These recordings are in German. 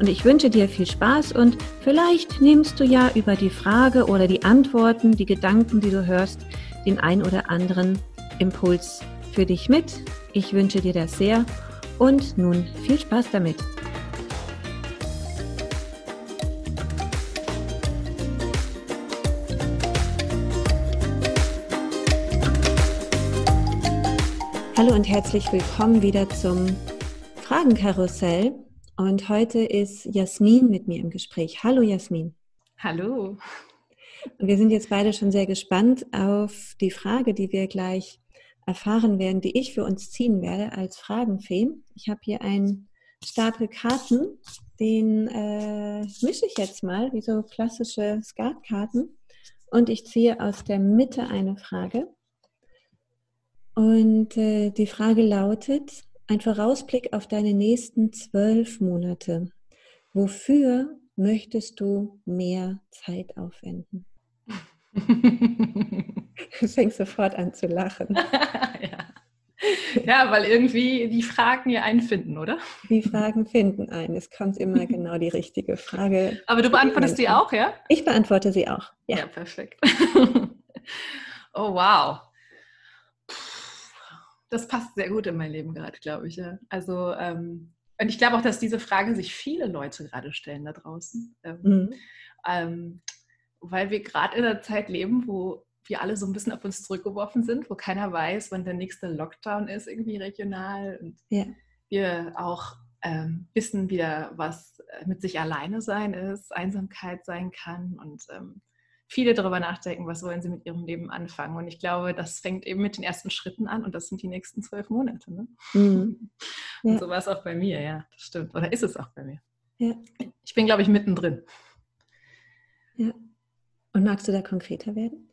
und ich wünsche dir viel Spaß und vielleicht nimmst du ja über die Frage oder die Antworten, die Gedanken, die du hörst, den ein oder anderen Impuls für dich mit. Ich wünsche dir das sehr und nun viel Spaß damit. Hallo und herzlich willkommen wieder zum Fragenkarussell. Und heute ist Jasmin mit mir im Gespräch. Hallo Jasmin. Hallo. Und wir sind jetzt beide schon sehr gespannt auf die Frage, die wir gleich erfahren werden, die ich für uns ziehen werde als Fragenfee. Ich habe hier einen Stapel Karten, den äh, mische ich jetzt mal, wie so klassische Skatkarten. Und ich ziehe aus der Mitte eine Frage. Und äh, die Frage lautet, ein Vorausblick auf deine nächsten zwölf Monate. Wofür möchtest du mehr Zeit aufwenden? du fängst sofort an zu lachen. ja. ja. weil irgendwie die Fragen ja einen finden, oder? Die Fragen finden einen. Es kommt immer genau die richtige Frage. Aber du beantwortest sie auch, ja? Ich beantworte sie auch. Ja, ja perfekt. oh, wow das passt sehr gut in mein Leben gerade, glaube ich. Ja. Also, ähm, und ich glaube auch, dass diese Frage sich viele Leute gerade stellen da draußen. Ähm, mhm. ähm, weil wir gerade in einer Zeit leben, wo wir alle so ein bisschen auf uns zurückgeworfen sind, wo keiner weiß, wann der nächste Lockdown ist, irgendwie regional. Und ja. wir auch ähm, wissen wieder, was mit sich alleine sein ist, Einsamkeit sein kann und ähm, viele darüber nachdenken, was wollen sie mit ihrem Leben anfangen. Und ich glaube, das fängt eben mit den ersten Schritten an und das sind die nächsten zwölf Monate. Ne? Mhm. Ja. Und so war es auch bei mir, ja, das stimmt. Oder ist es auch bei mir. Ja. Ich bin, glaube ich, mittendrin. Ja. Und magst du da konkreter werden?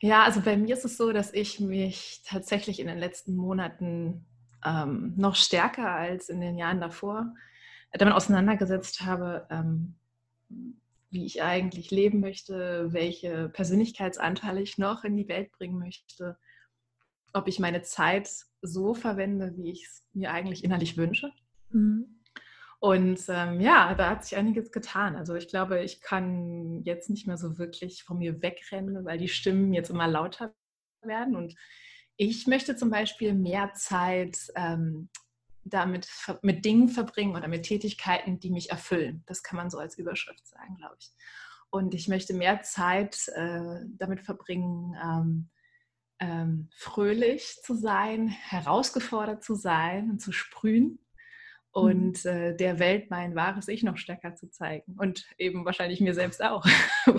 Ja, also bei mir ist es so, dass ich mich tatsächlich in den letzten Monaten ähm, noch stärker als in den Jahren davor damit auseinandergesetzt habe, ähm, wie ich eigentlich leben möchte, welche Persönlichkeitsanteile ich noch in die Welt bringen möchte, ob ich meine Zeit so verwende, wie ich es mir eigentlich innerlich wünsche. Mhm. Und ähm, ja, da hat sich einiges getan. Also ich glaube, ich kann jetzt nicht mehr so wirklich von mir wegrennen, weil die Stimmen jetzt immer lauter werden. Und ich möchte zum Beispiel mehr Zeit ähm, damit mit Dingen verbringen oder mit Tätigkeiten, die mich erfüllen. Das kann man so als Überschrift sagen, glaube ich. Und ich möchte mehr Zeit äh, damit verbringen, ähm, ähm, fröhlich zu sein, herausgefordert zu sein und zu sprühen und mhm. äh, der Welt mein wahres Ich noch stärker zu zeigen und eben wahrscheinlich mir selbst auch.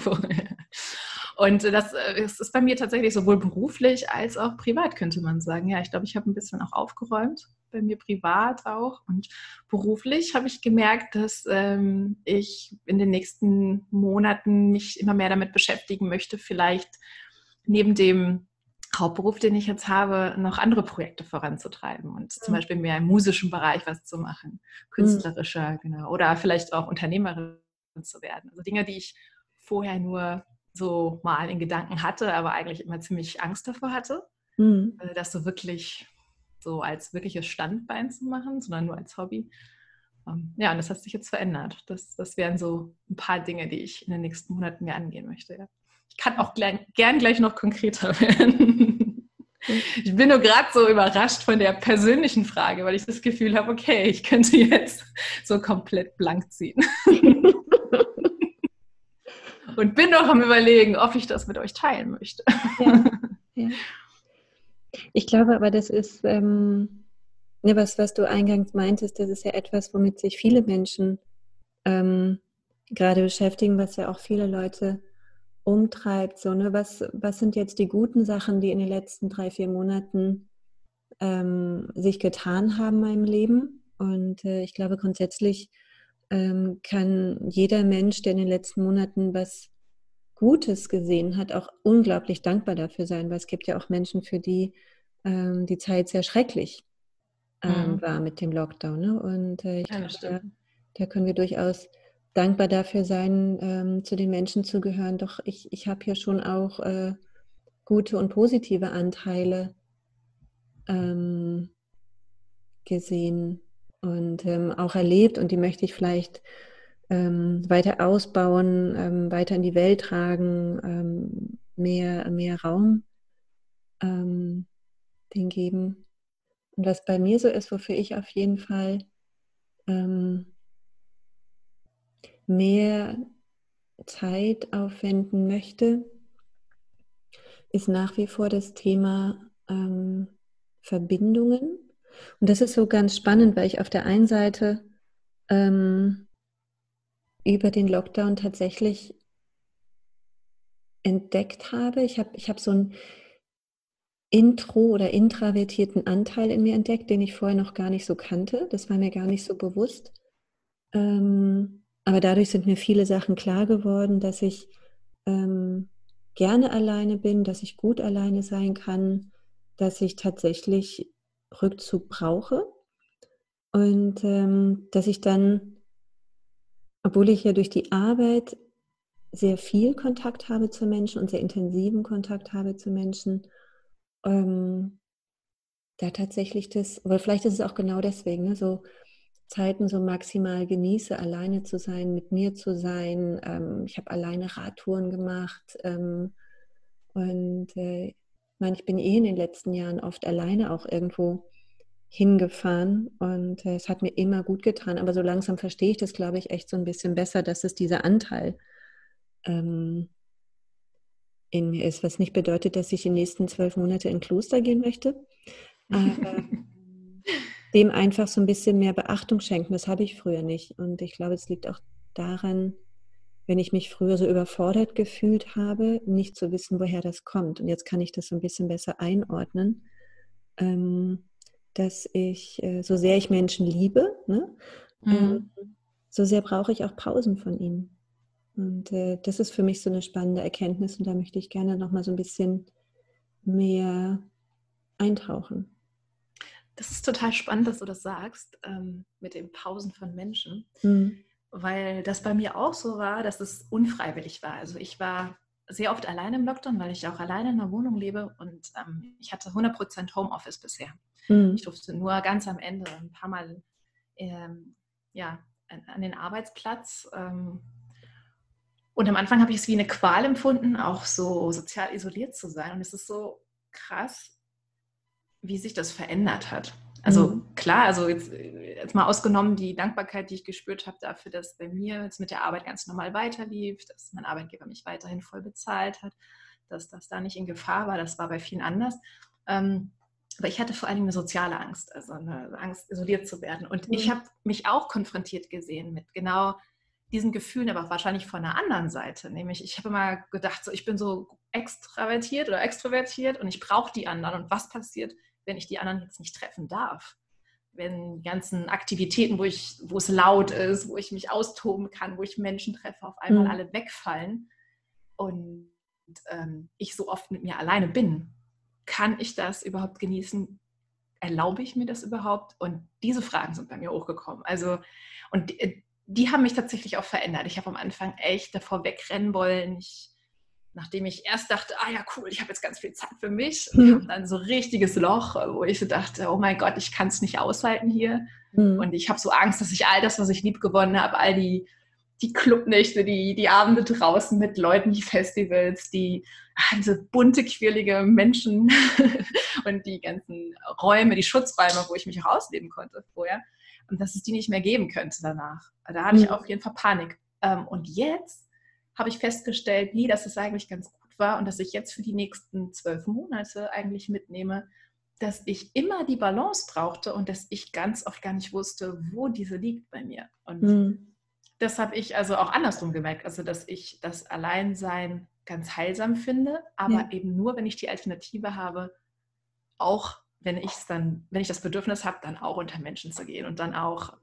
Und das, äh, das, ist bei mir tatsächlich sowohl beruflich als auch privat, könnte man sagen. Ja, ich glaube, ich habe ein bisschen auch aufgeräumt, bei mir privat auch. Und beruflich habe ich gemerkt, dass ähm, ich in den nächsten Monaten mich immer mehr damit beschäftigen möchte, vielleicht neben dem Hauptberuf, den ich jetzt habe, noch andere Projekte voranzutreiben und mhm. zum Beispiel mehr im musischen Bereich was zu machen, mhm. künstlerischer, mhm. genau, oder vielleicht auch Unternehmerin zu werden. Also Dinge, die ich vorher nur so mal in Gedanken hatte, aber eigentlich immer ziemlich Angst davor hatte, mhm. Also das so wirklich so als wirkliches Standbein zu machen, sondern nur als Hobby. Ähm, ja, und das hat sich jetzt verändert. Das, das wären so ein paar Dinge, die ich in den nächsten Monaten mehr angehen möchte. Ja. Ich kann auch gern, gern gleich noch konkreter werden. Ich bin nur gerade so überrascht von der persönlichen Frage, weil ich das Gefühl habe, okay, ich könnte jetzt so komplett blank ziehen. und bin noch am Überlegen, ob ich das mit euch teilen möchte. Ja, ja. Ich glaube aber, das ist ähm, ne, was, was du eingangs meintest, das ist ja etwas, womit sich viele Menschen ähm, gerade beschäftigen, was ja auch viele Leute umtreibt. So, ne? was, was sind jetzt die guten Sachen, die in den letzten drei, vier Monaten ähm, sich getan haben in meinem Leben? Und äh, ich glaube, grundsätzlich ähm, kann jeder Mensch, der in den letzten Monaten was Gutes gesehen hat, auch unglaublich dankbar dafür sein, weil es gibt ja auch Menschen, für die ähm, die Zeit sehr schrecklich ähm, mhm. war mit dem Lockdown. Ne? Und äh, ich ja, glaube, da, da, können wir durchaus dankbar dafür sein, ähm, zu den Menschen zu gehören. Doch ich, ich habe hier schon auch äh, gute und positive Anteile ähm, gesehen und ähm, auch erlebt und die möchte ich vielleicht ähm, weiter ausbauen, ähm, weiter in die Welt tragen, ähm, mehr, mehr Raum ähm, den geben. Und was bei mir so ist, wofür ich auf jeden Fall ähm, mehr Zeit aufwenden möchte, ist nach wie vor das Thema ähm, Verbindungen. Und das ist so ganz spannend, weil ich auf der einen Seite ähm, über den Lockdown tatsächlich entdeckt habe. Ich habe ich hab so einen intro- oder intravertierten Anteil in mir entdeckt, den ich vorher noch gar nicht so kannte. Das war mir gar nicht so bewusst. Ähm, aber dadurch sind mir viele Sachen klar geworden, dass ich ähm, gerne alleine bin, dass ich gut alleine sein kann, dass ich tatsächlich Rückzug brauche und ähm, dass ich dann obwohl ich ja durch die Arbeit sehr viel Kontakt habe zu Menschen und sehr intensiven Kontakt habe zu Menschen, ähm, da tatsächlich das, aber vielleicht ist es auch genau deswegen, ne, so Zeiten so maximal genieße, alleine zu sein, mit mir zu sein. Ähm, ich habe alleine Radtouren gemacht ähm, und äh, ich meine, ich bin eh in den letzten Jahren oft alleine auch irgendwo hingefahren und äh, es hat mir immer gut getan. Aber so langsam verstehe ich das, glaube ich, echt so ein bisschen besser, dass es dieser Anteil ähm, in mir ist, was nicht bedeutet, dass ich die nächsten zwölf Monate in Kloster gehen möchte. Aber dem einfach so ein bisschen mehr Beachtung schenken, das habe ich früher nicht. Und ich glaube, es liegt auch daran, wenn ich mich früher so überfordert gefühlt habe, nicht zu wissen, woher das kommt. Und jetzt kann ich das so ein bisschen besser einordnen. Ähm, dass ich, äh, so sehr ich Menschen liebe, ne, mhm. ähm, so sehr brauche ich auch Pausen von ihnen. Und äh, das ist für mich so eine spannende Erkenntnis und da möchte ich gerne noch mal so ein bisschen mehr eintauchen. Das ist total spannend, dass du das sagst ähm, mit den Pausen von Menschen, mhm. weil das bei mir auch so war, dass es unfreiwillig war. Also ich war sehr oft alleine im Lockdown, weil ich auch alleine in einer Wohnung lebe und ähm, ich hatte 100% Homeoffice bisher. Mhm. Ich durfte nur ganz am Ende ein paar Mal ähm, ja, an, den Arbeitsplatz. Ähm, und am Anfang habe ich es wie eine Qual empfunden, auch so sozial isoliert zu sein. Und es ist so krass, wie sich das verändert hat. Also mhm. klar, also jetzt, jetzt, mal ausgenommen die Dankbarkeit, die ich gespürt habe dafür, dass bei mir jetzt mit der Arbeit ganz normal weiterlief, dass mein Arbeitgeber mich weiterhin voll bezahlt hat, dass das da nicht in Gefahr war, das war bei vielen anders. Ähm, aber ich hatte vor allen Dingen eine soziale Angst, also eine Angst, isoliert zu werden. Und mhm. ich habe mich auch konfrontiert gesehen mit genau diesen Gefühlen, aber wahrscheinlich von einer anderen Seite. Nämlich, ich habe immer gedacht, so, ich bin so extravertiert oder extrovertiert und ich brauche die anderen. Und was passiert, wenn ich die anderen jetzt nicht treffen darf? Wenn die ganzen Aktivitäten, wo, ich, wo es laut ist, wo ich mich austoben kann, wo ich Menschen treffe, auf einmal mhm. alle wegfallen und ähm, ich so oft mit mir alleine bin kann ich das überhaupt genießen? Erlaube ich mir das überhaupt? Und diese Fragen sind bei mir hochgekommen. Also, und die, die haben mich tatsächlich auch verändert. Ich habe am Anfang echt davor wegrennen wollen. Ich, nachdem ich erst dachte, ah ja, cool, ich habe jetzt ganz viel Zeit für mich, mhm. dann so richtiges Loch, wo ich so dachte, oh mein Gott, ich kann es nicht aushalten hier. Mhm. Und ich habe so Angst, dass ich all das, was ich lieb gewonnen habe, all die die Clubnächte, die, die Abende draußen mit Leuten, die Festivals, die ach, diese bunte, quirlige Menschen und die ganzen Räume, die Schutzräume, wo ich mich auch ausleben konnte vorher. Und dass es die nicht mehr geben könnte danach. Da hatte ich mhm. auf jeden Fall Panik. Ähm, und jetzt habe ich festgestellt, nee, dass es eigentlich ganz gut war und dass ich jetzt für die nächsten zwölf Monate eigentlich mitnehme, dass ich immer die Balance brauchte und dass ich ganz oft gar nicht wusste, wo diese liegt bei mir. Und mhm das habe ich also auch andersrum gemerkt, also dass ich das Alleinsein ganz heilsam finde, aber ja. eben nur, wenn ich die Alternative habe, auch wenn ich es dann, wenn ich das Bedürfnis habe, dann auch unter Menschen zu gehen und dann auch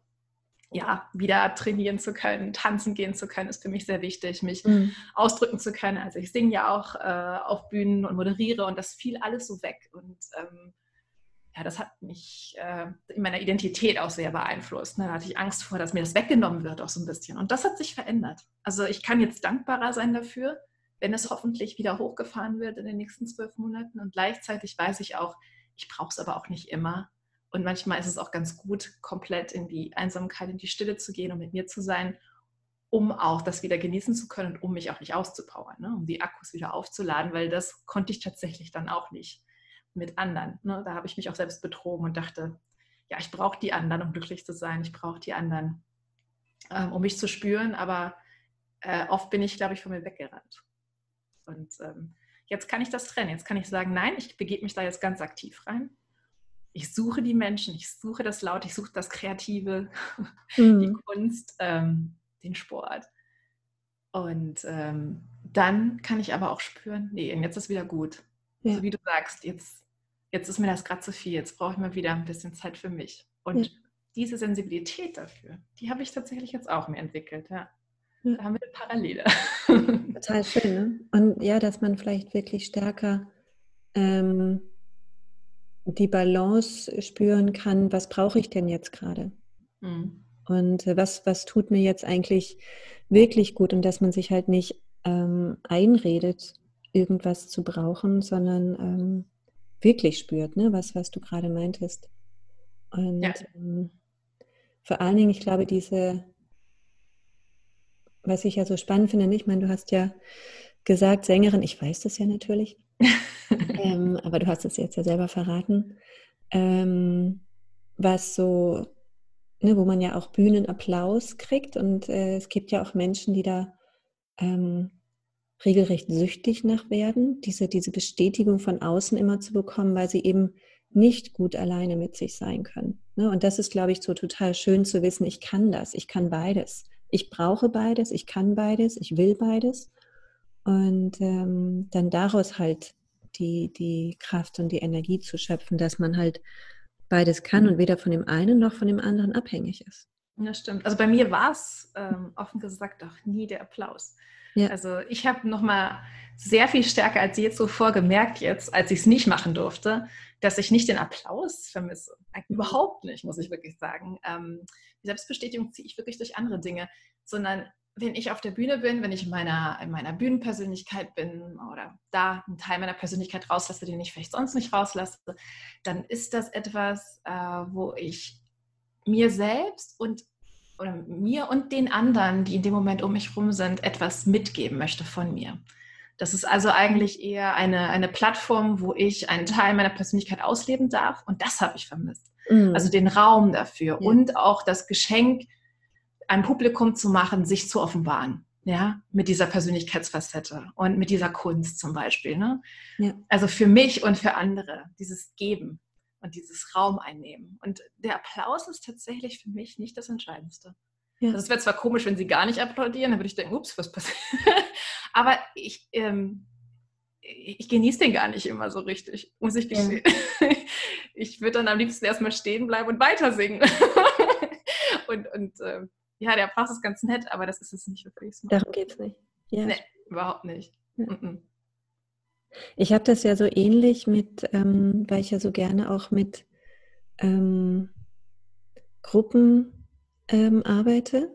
ja, wieder trainieren zu können, tanzen gehen zu können, ist für mich sehr wichtig, mich mhm. ausdrücken zu können. Also ich singe ja auch äh, auf Bühnen und moderiere und das fiel alles so weg. Und ähm, ja, das hat mich äh, in meiner Identität auch sehr beeinflusst. Ne? Da hatte ich Angst vor, dass mir das weggenommen wird, auch so ein bisschen. Und das hat sich verändert. Also ich kann jetzt dankbarer sein dafür, wenn es hoffentlich wieder hochgefahren wird in den nächsten zwölf Monaten. Und gleichzeitig weiß ich auch, ich brauche es aber auch nicht immer. Und manchmal ist es auch ganz gut, komplett in die Einsamkeit, in die Stille zu gehen und mit mir zu sein, um auch das wieder genießen zu können und um mich auch nicht auszupowern, ne? um die Akkus wieder aufzuladen, weil das konnte ich tatsächlich dann auch nicht mit anderen. Ne? Da habe ich mich auch selbst betrogen und dachte, ja, ich brauche die anderen, um glücklich zu sein. Ich brauche die anderen, ähm, um mich zu spüren. Aber äh, oft bin ich, glaube ich, von mir weggerannt. Und ähm, jetzt kann ich das trennen. Jetzt kann ich sagen, nein, ich begebe mich da jetzt ganz aktiv rein ich suche die Menschen, ich suche das Laut, ich suche das Kreative, mhm. die Kunst, ähm, den Sport. Und ähm, dann kann ich aber auch spüren, nee, jetzt ist wieder gut. Ja. So wie du sagst, jetzt, jetzt ist mir das gerade zu viel, jetzt brauche ich mal wieder ein bisschen Zeit für mich. Und ja. diese Sensibilität dafür, die habe ich tatsächlich jetzt auch mir entwickelt, ja. ja. Da haben wir eine Parallele. Total schön, ne? Und ja, dass man vielleicht wirklich stärker ähm, die Balance spüren kann, was brauche ich denn jetzt gerade? Mhm. Und äh, was, was tut mir jetzt eigentlich wirklich gut und dass man sich halt nicht ähm, einredet, irgendwas zu brauchen, sondern ähm, wirklich spürt, ne? was, was du gerade meintest. Und ja. ähm, vor allen Dingen, ich glaube, diese, was ich ja so spannend finde, ich meine, du hast ja gesagt, Sängerin, ich weiß das ja natürlich, ähm, aber du hast es jetzt ja selber verraten, ähm, was so, ne, wo man ja auch Bühnenapplaus kriegt und äh, es gibt ja auch Menschen, die da ähm, regelrecht süchtig nach werden, diese, diese Bestätigung von außen immer zu bekommen, weil sie eben nicht gut alleine mit sich sein können. Ne? Und das ist, glaube ich, so total schön zu wissen, ich kann das, ich kann beides. Ich brauche beides, ich kann beides, ich will beides. Und ähm, dann daraus halt die, die Kraft und die Energie zu schöpfen, dass man halt beides kann und weder von dem einen noch von dem anderen abhängig ist. Ja, stimmt. Also bei mir war es ähm, offen gesagt auch nie der Applaus. Ja. Also ich habe nochmal sehr viel stärker als je zuvor gemerkt jetzt, als ich es nicht machen durfte, dass ich nicht den Applaus vermisse. Überhaupt nicht, muss ich wirklich sagen. Ähm, die Selbstbestätigung ziehe ich wirklich durch andere Dinge, sondern wenn ich auf der Bühne bin, wenn ich in meiner, in meiner Bühnenpersönlichkeit bin oder da einen Teil meiner Persönlichkeit rauslasse, den ich vielleicht sonst nicht rauslasse, dann ist das etwas, äh, wo ich mir selbst und oder mir und den anderen, die in dem Moment um mich herum sind, etwas mitgeben möchte von mir. Das ist also eigentlich eher eine, eine Plattform, wo ich einen Teil meiner Persönlichkeit ausleben darf und das habe ich vermisst. Mhm. Also den Raum dafür ja. und auch das Geschenk, ein Publikum zu machen, sich zu offenbaren. Ja, mit dieser Persönlichkeitsfacette und mit dieser Kunst zum Beispiel. Ne? Ja. Also für mich und für andere, dieses Geben und dieses Raum einnehmen. Und der Applaus ist tatsächlich für mich nicht das Entscheidendste. Ja. Also es wäre zwar komisch, wenn sie gar nicht applaudieren, dann würde ich denken, ups, was passiert? Aber ich, ähm, ich genieße den gar nicht immer so richtig, muss ich gestehen. Ja. Ich würde dann am liebsten erstmal stehen bleiben und weiter singen. und und äh, ja, der Applaus ist ganz nett, aber das ist es nicht wirklich. Darum geht es nicht. Ja. Nee, überhaupt nicht. Ja. Ich habe das ja so ähnlich mit, ähm, weil ich ja so gerne auch mit ähm, Gruppen ähm, arbeite.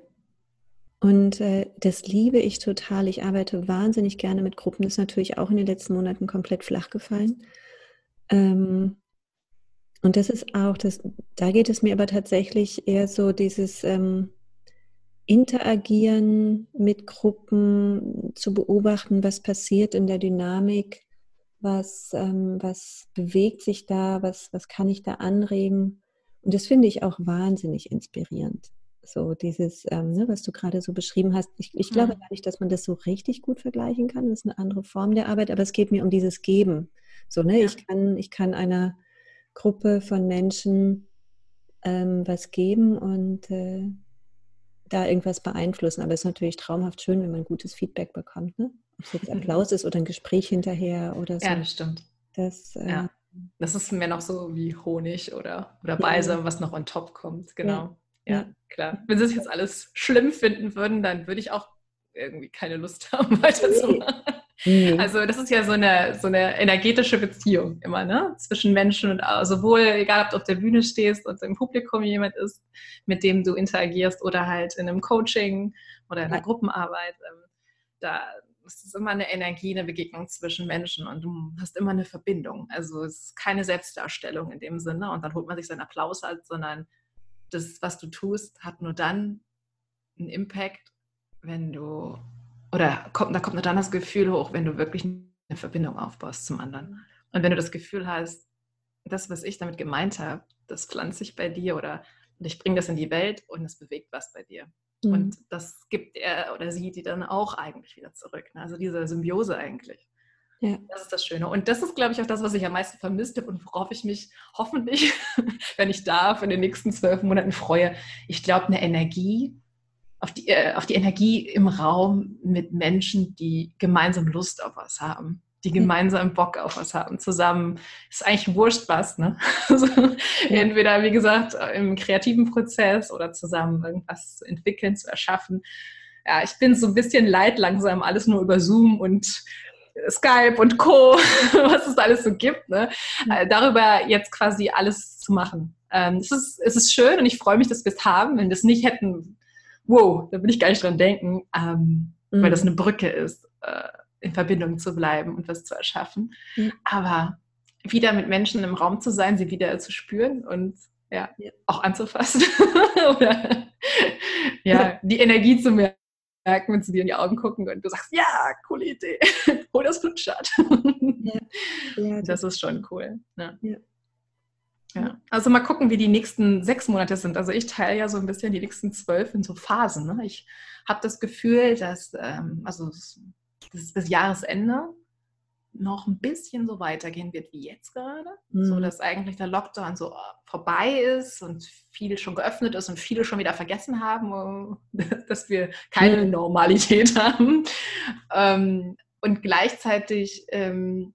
Und äh, das liebe ich total. Ich arbeite wahnsinnig gerne mit Gruppen. Das ist natürlich auch in den letzten Monaten komplett flach gefallen. Ähm, und das ist auch, das, da geht es mir aber tatsächlich eher so dieses, ähm, interagieren mit Gruppen, zu beobachten, was passiert in der Dynamik, was, ähm, was bewegt sich da, was, was kann ich da anregen. Und das finde ich auch wahnsinnig inspirierend. So dieses, ähm, ne, was du gerade so beschrieben hast. Ich, ich glaube mhm. gar nicht, dass man das so richtig gut vergleichen kann. Das ist eine andere Form der Arbeit, aber es geht mir um dieses Geben. So, ne, ja. ich kann, ich kann einer Gruppe von Menschen ähm, was geben und äh, da irgendwas beeinflussen. Aber es ist natürlich traumhaft schön, wenn man gutes Feedback bekommt. Ne? Ob es jetzt mhm. Applaus ist oder ein Gespräch hinterher oder so. Ja, das stimmt. Das, äh, ja. das ist mehr noch so wie Honig oder, oder Balsam, ja. was noch on top kommt. Genau. Ja, ja klar. Wenn sie es jetzt alles schlimm finden würden, dann würde ich auch irgendwie keine Lust haben, weiterzumachen. Mhm. Also das ist ja so eine, so eine energetische Beziehung immer, ne? Zwischen Menschen und sowohl, egal ob du auf der Bühne stehst und im Publikum jemand ist, mit dem du interagierst oder halt in einem Coaching oder in einer ja. Gruppenarbeit. Ähm, da ist es immer eine Energie, eine Begegnung zwischen Menschen und du hast immer eine Verbindung. Also es ist keine Selbstdarstellung in dem Sinne und dann holt man sich seinen Applaus halt, sondern das, was du tust, hat nur dann einen Impact, wenn du oder kommt, da kommt nur dann das Gefühl hoch, wenn du wirklich eine Verbindung aufbaust zum anderen. Und wenn du das Gefühl hast, das, was ich damit gemeint habe, das pflanze ich bei dir oder ich bringe das in die Welt und es bewegt was bei dir. Mhm. Und das gibt er oder sie die dann auch eigentlich wieder zurück. Ne? Also diese Symbiose eigentlich. Ja. Das ist das Schöne. Und das ist, glaube ich, auch das, was ich am meisten vermisst habe und worauf ich mich hoffentlich, wenn ich darf, in den nächsten zwölf Monaten freue. Ich glaube, eine Energie, auf die, äh, auf die Energie im Raum mit Menschen, die gemeinsam Lust auf was haben, die gemeinsam Bock auf was haben, zusammen. Ist eigentlich wurscht was, ne? Also. Entweder, wie gesagt, im kreativen Prozess oder zusammen irgendwas zu entwickeln, zu erschaffen. Ja, ich bin so ein bisschen leid langsam, alles nur über Zoom und Skype und Co., was es alles so gibt, ne? Mhm. darüber jetzt quasi alles zu machen. Ähm, es, ist, es ist schön und ich freue mich, dass wir es haben. Wenn wir es nicht hätten, wow, da will ich gar nicht dran denken, ähm, mhm. weil das eine Brücke ist, äh, in Verbindung zu bleiben und was zu erschaffen. Mhm. Aber wieder mit Menschen im Raum zu sein, sie wieder zu spüren und ja, ja. auch anzufassen. Oder ja, die Energie zu merken, wenn sie dir in die Augen gucken und du sagst, ja, coole Idee, hol das Flipchart. Ja. Ja, das, das ist schon cool. Ne? Ja. Ja, also mal gucken, wie die nächsten sechs Monate sind. Also ich teile ja so ein bisschen die nächsten zwölf in so Phasen. Ne? Ich habe das Gefühl, dass ähm, also das bis Jahresende noch ein bisschen so weitergehen wird wie jetzt gerade. Mhm. So dass eigentlich der Lockdown so vorbei ist und viel schon geöffnet ist und viele schon wieder vergessen haben, dass wir keine Normalität haben. Ähm, und gleichzeitig ähm,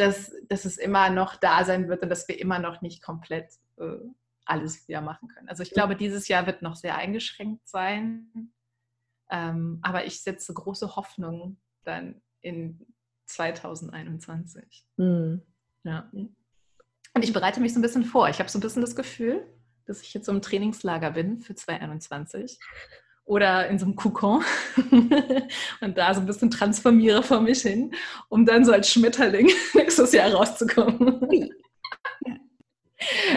dass, dass es immer noch da sein wird und dass wir immer noch nicht komplett äh, alles wieder machen können. Also ich glaube, dieses Jahr wird noch sehr eingeschränkt sein. Ähm, aber ich setze große Hoffnung dann in 2021. Mhm. Ja. Und ich bereite mich so ein bisschen vor. Ich habe so ein bisschen das Gefühl, dass ich jetzt so im Trainingslager bin für 2021 oder in so einem Kokon und da so ein bisschen transformiere vor mich hin, um dann so als Schmetterling nächstes Jahr rauszukommen.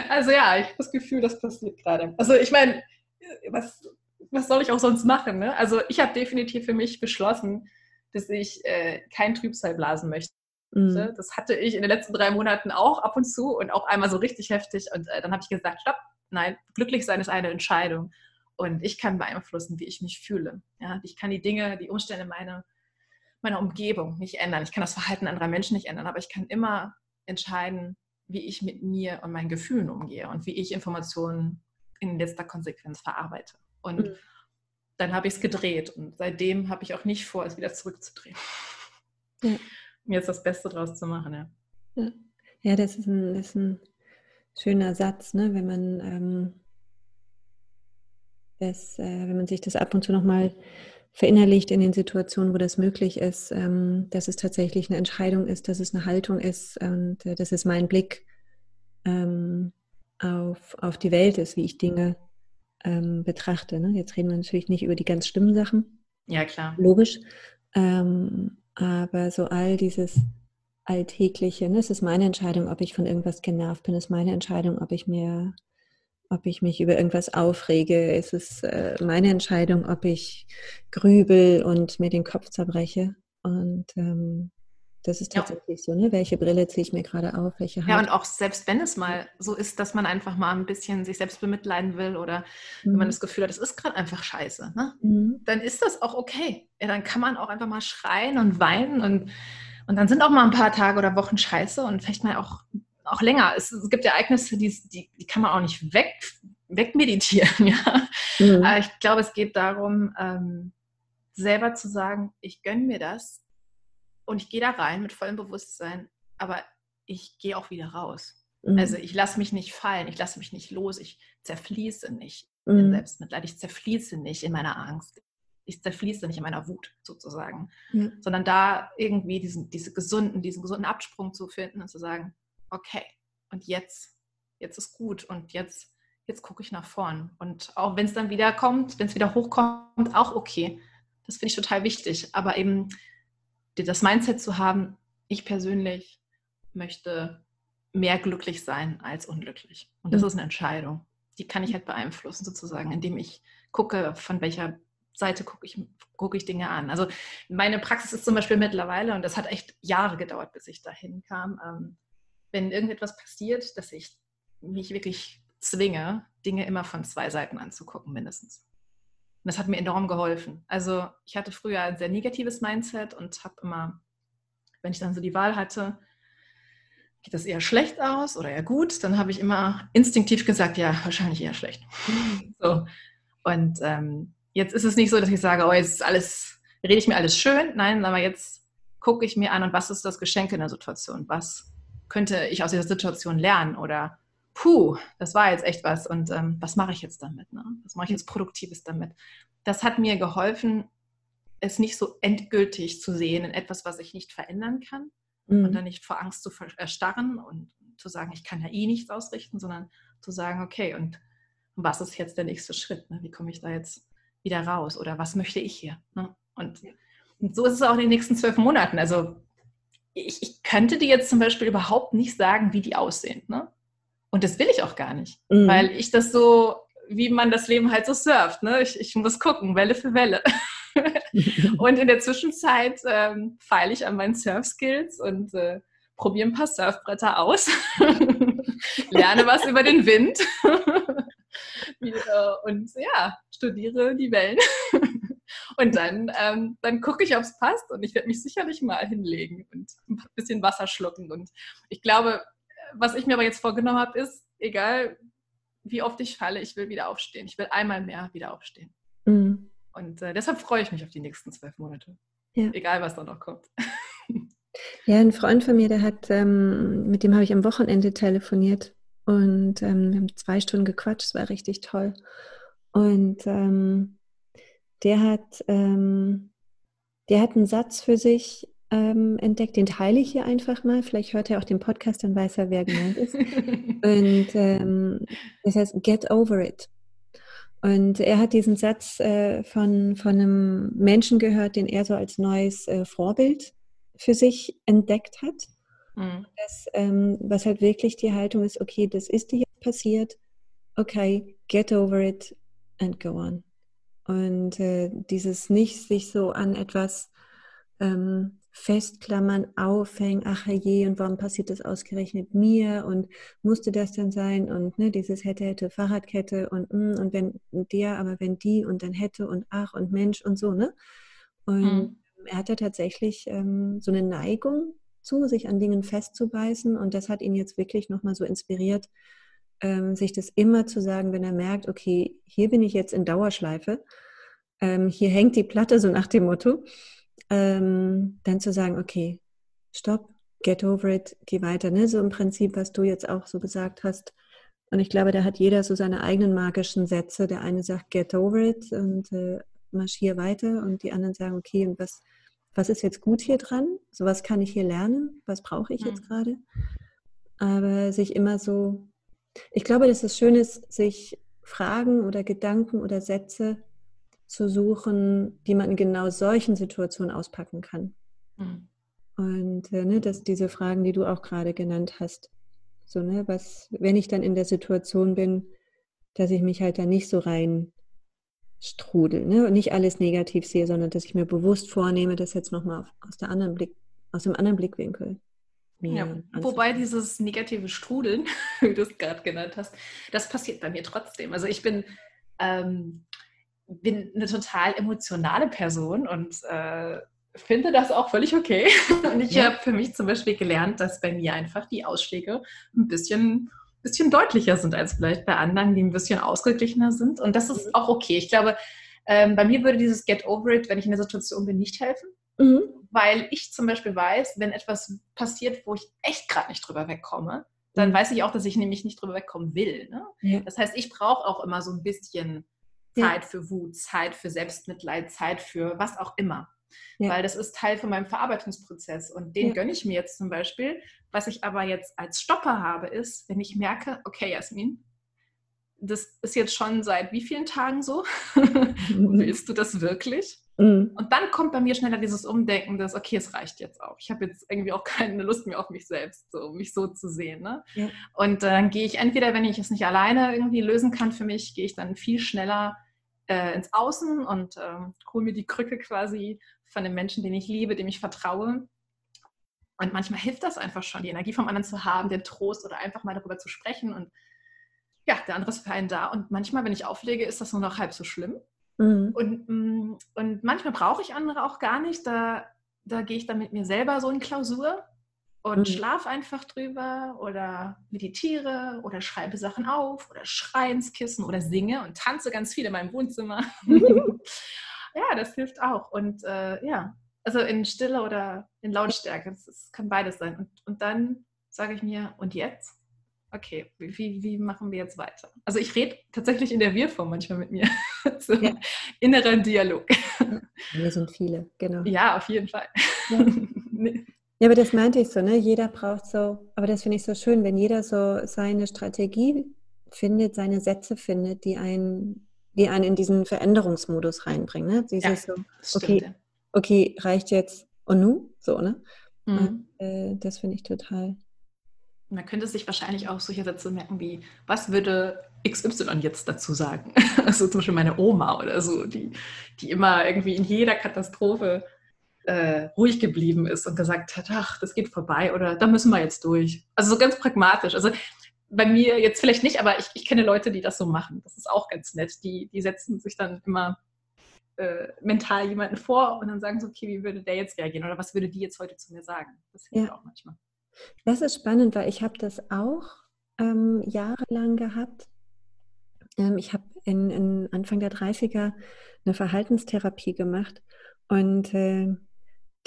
also ja, ich habe das Gefühl, das passiert gerade. Also ich meine, was, was soll ich auch sonst machen? Ne? Also ich habe definitiv für mich beschlossen, dass ich äh, kein Trübsal blasen möchte. Mhm. Das hatte ich in den letzten drei Monaten auch ab und zu und auch einmal so richtig heftig. Und äh, dann habe ich gesagt, stopp, nein, glücklich sein ist eine Entscheidung. Und ich kann beeinflussen, wie ich mich fühle. Ja, ich kann die Dinge, die Umstände meiner, meiner Umgebung nicht ändern. Ich kann das Verhalten anderer Menschen nicht ändern, aber ich kann immer entscheiden, wie ich mit mir und meinen Gefühlen umgehe und wie ich Informationen in letzter Konsequenz verarbeite. Und mhm. dann habe ich es gedreht und seitdem habe ich auch nicht vor, es wieder zurückzudrehen. Ja. Mir jetzt das Beste draus zu machen. Ja, ja. ja das, ist ein, das ist ein schöner Satz, ne? wenn man ähm dass, äh, wenn man sich das ab und zu nochmal verinnerlicht in den Situationen, wo das möglich ist, ähm, dass es tatsächlich eine Entscheidung ist, dass es eine Haltung ist und äh, dass es mein Blick ähm, auf, auf die Welt ist, wie ich Dinge ähm, betrachte. Ne? Jetzt reden wir natürlich nicht über die ganz schlimmen Sachen. Ja, klar. Logisch. Ähm, aber so all dieses Alltägliche, ne? es ist meine Entscheidung, ob ich von irgendwas genervt bin, es ist meine Entscheidung, ob ich mir ob ich mich über irgendwas aufrege. Es ist äh, meine Entscheidung, ob ich grübel und mir den Kopf zerbreche. Und ähm, das ist tatsächlich ja. so, ne? Welche Brille ziehe ich mir gerade auf? Welche Hand? Ja, und auch selbst wenn es mal so ist, dass man einfach mal ein bisschen sich selbst bemitleiden will oder mhm. wenn man mhm. das Gefühl hat, das ist gerade einfach scheiße, ne? Mhm. dann ist das auch okay. Ja, dann kann man auch einfach mal schreien und weinen und, und dann sind auch mal ein paar Tage oder Wochen scheiße und vielleicht mal auch auch länger. Es, es gibt Ereignisse, die, die, die, kann man auch nicht weg, wegmeditieren. Ja? Mhm. Aber ich glaube, es geht darum, ähm, selber zu sagen, ich gönne mir das und ich gehe da rein mit vollem Bewusstsein, aber ich gehe auch wieder raus. Mhm. Also ich lasse mich nicht fallen, ich lasse mich nicht los, ich zerfließe nicht. mhm. in Selbstmitleid. Ich zerfließe nicht in meiner Angst. Ich zerfließe nicht in meiner Wut sozusagen. Ja. Sondern da irgendwie diesen, diese gesunden, diesen gesunden Absprung zu finden und zu sagen, okay, und jetzt, jetzt ist gut und jetzt, jetzt gucke ich nach vorn. Und auch wenn es dann wieder kommt, wenn es wieder hochkommt, auch okay. Das finde ich total wichtig. Aber eben das Mindset zu haben, ich persönlich möchte mehr glücklich sein als unglücklich. Und das mhm. ist eine Entscheidung. Die kann ich halt beeinflussen, sozusagen, indem ich gucke, von welcher Seite gucke ich, gucke ich Dinge an. Also meine Praxis ist zum Beispiel mittlerweile, und das hat echt Jahre gedauert, bis ich dahin kam, ähm, wenn irgendetwas passiert, dass ich mich wirklich zwinge, Dinge immer von zwei Seiten anzugucken, mindestens. Und das hat mir enorm geholfen. Also ich hatte früher ein sehr negatives Mindset und habe immer, wenn ich dann so die Wahl hatte, geht das eher schlecht aus oder eher gut, dann habe ich immer instinktiv gesagt, ja, wahrscheinlich eher schlecht. so. Und ähm, jetzt ist es nicht so, dass ich sage, oh, jetzt ist alles, rede ich mir alles schön. Nein, aber jetzt gucke ich mir an und was ist das Geschenk in der Situation? Was könnte ich aus dieser Situation lernen? Oder puh, das war jetzt echt was und ähm, was mache ich jetzt damit? Ne? Was mache ich jetzt Produktives damit? Das hat mir geholfen, es nicht so endgültig zu sehen in etwas, was ich nicht verändern kann mhm. und dann nicht vor Angst zu erstarren und zu sagen, ich kann ja eh nichts ausrichten, sondern zu sagen, okay, und was ist jetzt der nächste Schritt? Ne? Wie komme ich da jetzt wieder raus? Oder was möchte ich hier? Ne? Und, und, so ist es auch in den nächsten zwölf Monaten. Also ich, ich, könnte dir jetzt zum Beispiel überhaupt nicht sagen, wie die aussehen. Ne? Und das will ich auch gar nicht, mhm. weil ich das so, wie man das Leben halt so surft. Ne? Ich, ich muss gucken, Welle für Welle. und in der Zwischenzeit ähm, feile ich an meinen Surf-Skills und äh, probiere ein paar Surfbretter aus, lerne was über den Wind und ja, studiere die Wellen. Und dann, ähm, dann gucke ich, ob es passt und ich werde mich sicherlich mal hinlegen und ein bisschen Wasser schlucken. Und ich glaube, was ich mir aber jetzt vorgenommen habe, ist, egal wie oft ich falle, ich will wieder aufstehen. Ich will einmal mehr wieder aufstehen. Mhm. Und äh, deshalb freue ich mich auf die nächsten zwölf Monate. Ja. Egal, was da noch kommt. Ja, ein Freund von mir, der hat, ähm, mit dem habe ich am Wochenende telefoniert und ähm, wir haben zwei Stunden gequatscht, es war richtig toll. Und ähm, der hat, ähm, der hat einen Satz für sich ähm, entdeckt. Den teile ich hier einfach mal. Vielleicht hört er auch den Podcast, dann weiß er, wer gemeint ist. Und ähm, das heißt, get over it. Und er hat diesen Satz äh, von, von einem Menschen gehört, den er so als neues äh, Vorbild für sich entdeckt hat. Mhm. Das, ähm, was halt wirklich die Haltung ist, okay, das ist dir passiert, okay, get over it and go on. Und äh, dieses nicht sich so an etwas ähm, festklammern, aufhängen, ach je, und warum passiert das ausgerechnet mir und musste das denn sein und ne, dieses hätte, hätte, Fahrradkette und mm, und wenn der, aber wenn die und dann hätte und ach und Mensch und so, ne? Und mhm. er hatte tatsächlich ähm, so eine Neigung zu, sich an Dingen festzubeißen und das hat ihn jetzt wirklich nochmal so inspiriert, ähm, sich das immer zu sagen, wenn er merkt, okay, hier bin ich jetzt in Dauerschleife, ähm, hier hängt die Platte so nach dem Motto, ähm, dann zu sagen, okay, stopp, get over it, geh weiter. Ne? So im Prinzip, was du jetzt auch so gesagt hast. Und ich glaube, da hat jeder so seine eigenen magischen Sätze. Der eine sagt, get over it und äh, marschier weiter. Und die anderen sagen, okay, und was, was ist jetzt gut hier dran? So was kann ich hier lernen? Was brauche ich jetzt mhm. gerade? Aber sich immer so, ich glaube, dass es schön ist, sich Fragen oder Gedanken oder Sätze zu suchen, die man in genau solchen Situationen auspacken kann. Mhm. Und äh, ne, dass diese Fragen, die du auch gerade genannt hast, so, ne, was, wenn ich dann in der Situation bin, dass ich mich halt da nicht so rein strudel, ne, und nicht alles negativ sehe, sondern dass ich mir bewusst vornehme, das jetzt nochmal aus der anderen Blick, aus dem anderen Blickwinkel. Ja, wobei dieses negative Strudeln, wie du es gerade genannt hast, das passiert bei mir trotzdem. Also ich bin ähm, bin eine total emotionale Person und äh, finde das auch völlig okay. Und ich ja. habe für mich zum Beispiel gelernt, dass bei mir einfach die Ausschläge ein bisschen, bisschen deutlicher sind als vielleicht bei anderen, die ein bisschen ausgeglichener sind. Und das ist mhm. auch okay. Ich glaube, ähm, bei mir würde dieses Get Over It, wenn ich in der Situation bin, nicht helfen. Mhm. Weil ich zum Beispiel weiß, wenn etwas passiert, wo ich echt gerade nicht drüber wegkomme, dann mhm. weiß ich auch, dass ich nämlich nicht drüber wegkommen will. Ne? Ja. Das heißt, ich brauche auch immer so ein bisschen Zeit ja. für Wut, Zeit für Selbstmitleid, Zeit für was auch immer. Ja. Weil das ist Teil von meinem Verarbeitungsprozess. Und den gönne ich mir jetzt zum Beispiel. Was ich aber jetzt als Stopper habe, ist, wenn ich merke, okay, Jasmin, das ist jetzt schon seit wie vielen Tagen so? Willst du das wirklich? Mhm. Und dann kommt bei mir schneller dieses Umdenken, dass, okay, es reicht jetzt auch. Ich habe jetzt irgendwie auch keine Lust mehr auf mich selbst, so, mich so zu sehen. Ne? Ja. Und äh, dann gehe ich entweder, wenn ich es nicht alleine irgendwie lösen kann für mich, gehe ich dann viel schneller äh, ins Außen und äh, hole mir die Krücke quasi von dem Menschen, den ich liebe, dem ich vertraue. Und manchmal hilft das einfach schon, die Energie vom anderen zu haben, den Trost oder einfach mal darüber zu sprechen. Und ja, der andere ist für einen da. Und manchmal, wenn ich auflege, ist das nur noch halb so schlimm. Mhm. Und, mm, und manchmal brauche ich andere auch gar nicht. Da, da gehe ich dann mit mir selber so in Klausur und mhm. schlafe einfach drüber oder meditiere oder schreibe Sachen auf oder schreie ins Kissen oder singe und tanze ganz viel in meinem Wohnzimmer. ja, das hilft auch. Und äh, ja, also in Stille oder in Lautstärke, das, kann beides sein. Und, und dann sage ich mir, und jetzt? Okay, wie, wie machen wir jetzt weiter? Also ich rede tatsächlich in der Wir-Form manchmal mit mir. so ja. innerer Dialog. Wir sind viele, genau. Ja, auf jeden Fall. Ja. ja, aber das meinte ich so, ne? Jeder braucht so, aber das finde ich so schön, wenn jeder so seine Strategie findet, seine Sätze findet, die einen, die einen in diesen Veränderungsmodus reinbringen. Ne? Dieses ja, so, okay, stimmt, okay, reicht jetzt und nu? So, ne? Mhm. Und, äh, das finde ich total man könnte sich wahrscheinlich auch solche Sätze merken wie, was würde XY jetzt dazu sagen? Also zum Beispiel meine Oma oder so, die, die immer irgendwie in jeder Katastrophe äh, ruhig geblieben ist und gesagt hat, ach, das geht vorbei oder da müssen wir jetzt durch. Also so ganz pragmatisch. Also bei mir jetzt vielleicht nicht, aber ich, ich kenne Leute, die das so machen. Das ist auch ganz nett. Die, die setzen sich dann immer äh, mental jemanden vor und dann sagen so, okay, wie würde der jetzt reagieren oder was würde die jetzt heute zu mir sagen? Das hilft ja. auch manchmal. Das ist spannend, weil ich habe das auch ähm, jahrelang gehabt. Ähm, ich habe in, in, Anfang der 30er eine Verhaltenstherapie gemacht und äh,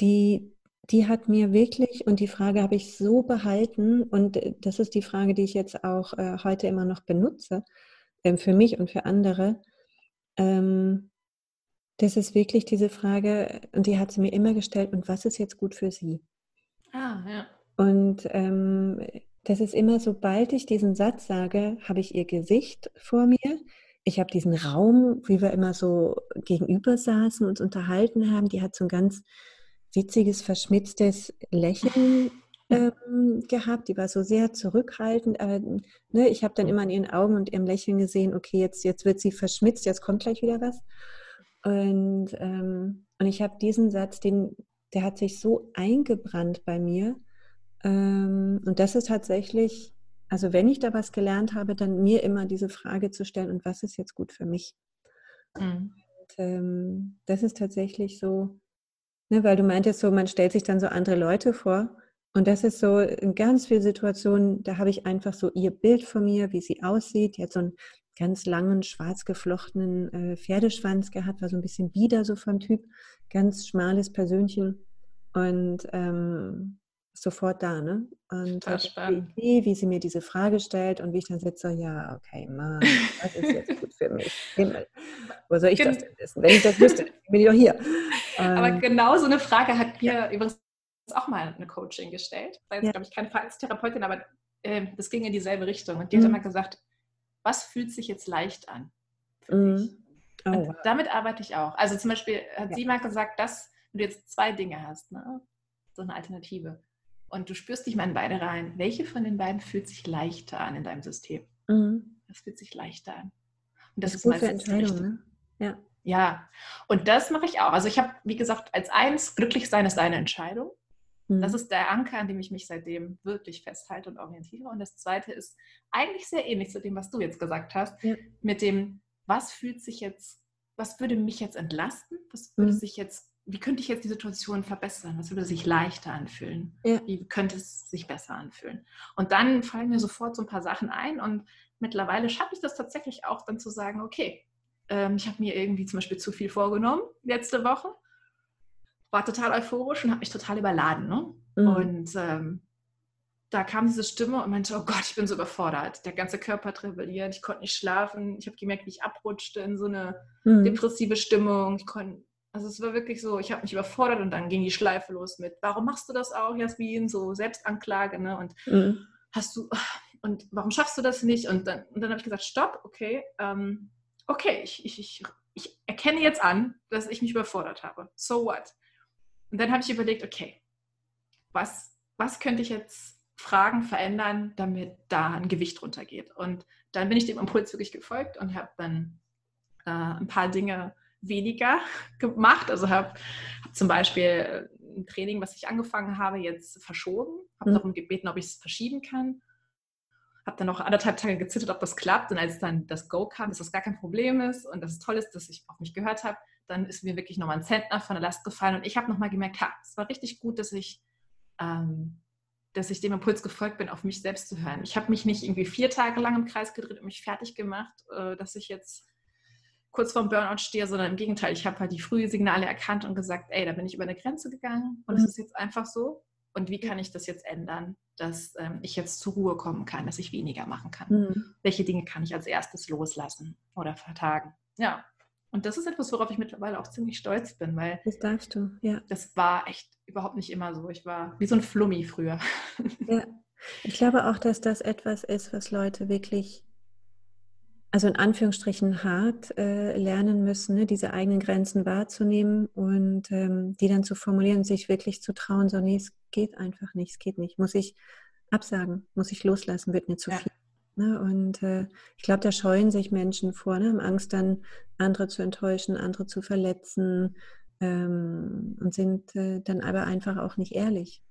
die, die hat mir wirklich, und die Frage habe ich so behalten, und äh, das ist die Frage, die ich jetzt auch äh, heute immer noch benutze, äh, für mich und für andere. Ähm, das ist wirklich diese Frage, und die hat sie mir immer gestellt, und was ist jetzt gut für sie? Ah, ja. Und ähm, das ist immer, sobald ich diesen Satz sage, habe ich ihr Gesicht vor mir. Ich habe diesen Raum, wie wir immer so gegenüber saßen uns unterhalten haben. Die hat so ein ganz witziges, verschmitztes Lächeln ähm, gehabt. Die war so sehr zurückhaltend. Aber ne, ich habe dann immer in ihren Augen und ihrem Lächeln gesehen, okay, jetzt, jetzt wird sie verschmitzt, jetzt kommt gleich wieder was. Und, ähm, und ich habe diesen Satz, den, der hat sich so eingebrannt bei mir, und das ist tatsächlich, also wenn ich da was gelernt habe, dann mir immer diese Frage zu stellen, und was ist jetzt gut für mich? Mhm. Und, ähm, das ist tatsächlich so, ne, weil du meintest so, man stellt sich dann so andere Leute vor. Und das ist so in ganz vielen Situationen, da habe ich einfach so ihr Bild von mir, wie sie aussieht. Die hat so einen ganz langen, schwarz geflochtenen äh, Pferdeschwanz gehabt, war so ein bisschen bieder so vom Typ, ganz schmales Persönchen. Und ähm, sofort da, ne? Und die Idee, wie sie mir diese Frage stellt und wie ich dann sitze, ja, okay, Mann, das ist jetzt gut für mich. Himmel. Wo soll ich Gen das denn wissen? Wenn ich das wüsste, bin ich doch hier. Aber ähm, genau so eine Frage hat mir ja. übrigens auch mal eine Coaching gestellt. Das war jetzt, ja. glaube ich, keine Verhaltenstherapeutin, aber äh, das ging in dieselbe Richtung. Und die mhm. hat immer gesagt, was fühlt sich jetzt leicht an? Mhm. Oh, damit arbeite ich auch. Also zum Beispiel hat ja. sie mal gesagt, dass du jetzt zwei Dinge hast, ne? so eine Alternative und du spürst dich mal in beide rein. Welche von den beiden fühlt sich leichter an in deinem System? Mhm. Das fühlt sich leichter an. Und das, das ist gut für Entscheidungen, ne? Ja. Ja, und das mache ich auch. Also ich habe, wie gesagt, als eins, glücklich sein ist eine Entscheidung. Mhm. Das ist der Anker, an dem ich mich seitdem wirklich festhalte und orientiere. Und das zweite ist eigentlich sehr ähnlich zu dem, was du jetzt gesagt hast, ja. mit dem, was fühlt sich jetzt, was würde mich jetzt entlasten, was würde mhm. sich jetzt wie könnte ich jetzt die Situation verbessern? Was würde sich leichter anfühlen? Ja. Wie könnte es sich besser anfühlen? Und dann fallen mir sofort so ein paar Sachen ein und mittlerweile schaffe ich das tatsächlich auch dann zu sagen, okay, ähm, ich habe mir irgendwie zum Beispiel zu viel vorgenommen letzte Woche, war total euphorisch und habe mich total überladen. Ne? Mhm. Und ähm, da kam diese Stimme und meinte, oh Gott, ich bin so überfordert. Der ganze Körper hat rebelliert, ich konnte nicht schlafen. Ich habe gemerkt, wie ich abrutschte in so eine mhm. depressive Stimmung. Ich konnte, also es war wirklich so, ich habe mich überfordert und dann ging die Schleife los mit, warum machst du das auch, Jasmin? So Selbstanklage, ne? Und mhm. hast du, und warum schaffst du das nicht? Und dann, und dann habe ich gesagt, stopp, okay, ähm, okay, ich, ich, ich, ich erkenne jetzt an, dass ich mich überfordert habe. So what? Und dann habe ich überlegt, okay, was, was könnte ich jetzt Fragen verändern, damit da ein Gewicht runtergeht. Und dann bin ich dem Impuls wirklich gefolgt und habe dann äh, ein paar Dinge weniger gemacht. Also habe hab zum Beispiel äh, ein Training, was ich angefangen habe, jetzt verschoben. Habe mhm. darum gebeten, ob ich es verschieben kann. Habe dann noch anderthalb Tage gezittert, ob das klappt. Und als dann das Go kam, dass das gar kein Problem ist und dass es toll ist, dass ich auf mich gehört habe, dann ist mir wirklich nochmal ein Zentner von der Last gefallen. Und ich habe nochmal gemerkt, ha, es war richtig gut, dass ich ähm, dass ich dem Impuls gefolgt bin, auf mich selbst zu hören. Ich habe mich nicht irgendwie vier Tage lang im Kreis gedreht und mich fertig gemacht, äh, dass ich jetzt kurz vorm Burnout stehe, sondern im Gegenteil, ich habe halt die frühen Signale erkannt und gesagt, ey, da bin ich über eine Grenze gegangen und es mhm. ist jetzt einfach so. Und wie kann ich das jetzt ändern, dass ähm, ich jetzt zur Ruhe kommen kann, dass ich weniger machen kann? Mhm. Welche Dinge kann ich als erstes loslassen oder vertagen? Ja, und das ist etwas, worauf ich mittlerweile auch ziemlich stolz bin, weil das darfst du, ja. Das war echt überhaupt nicht immer so. Ich war wie so ein Flummi früher. Ja, ich glaube auch, dass das etwas ist, was Leute wirklich, also in Anführungsstrichen hart äh, lernen müssen, ne? diese eigenen Grenzen wahrzunehmen und ähm, die dann zu formulieren, sich wirklich zu trauen, so nee, es geht einfach nicht, es geht nicht. Muss ich absagen, muss ich loslassen, wird mir zu ja. viel. Ne? Und äh, ich glaube, da scheuen sich Menschen vor, ne? haben Angst dann, andere zu enttäuschen, andere zu verletzen ähm, und sind äh, dann aber einfach auch nicht ehrlich.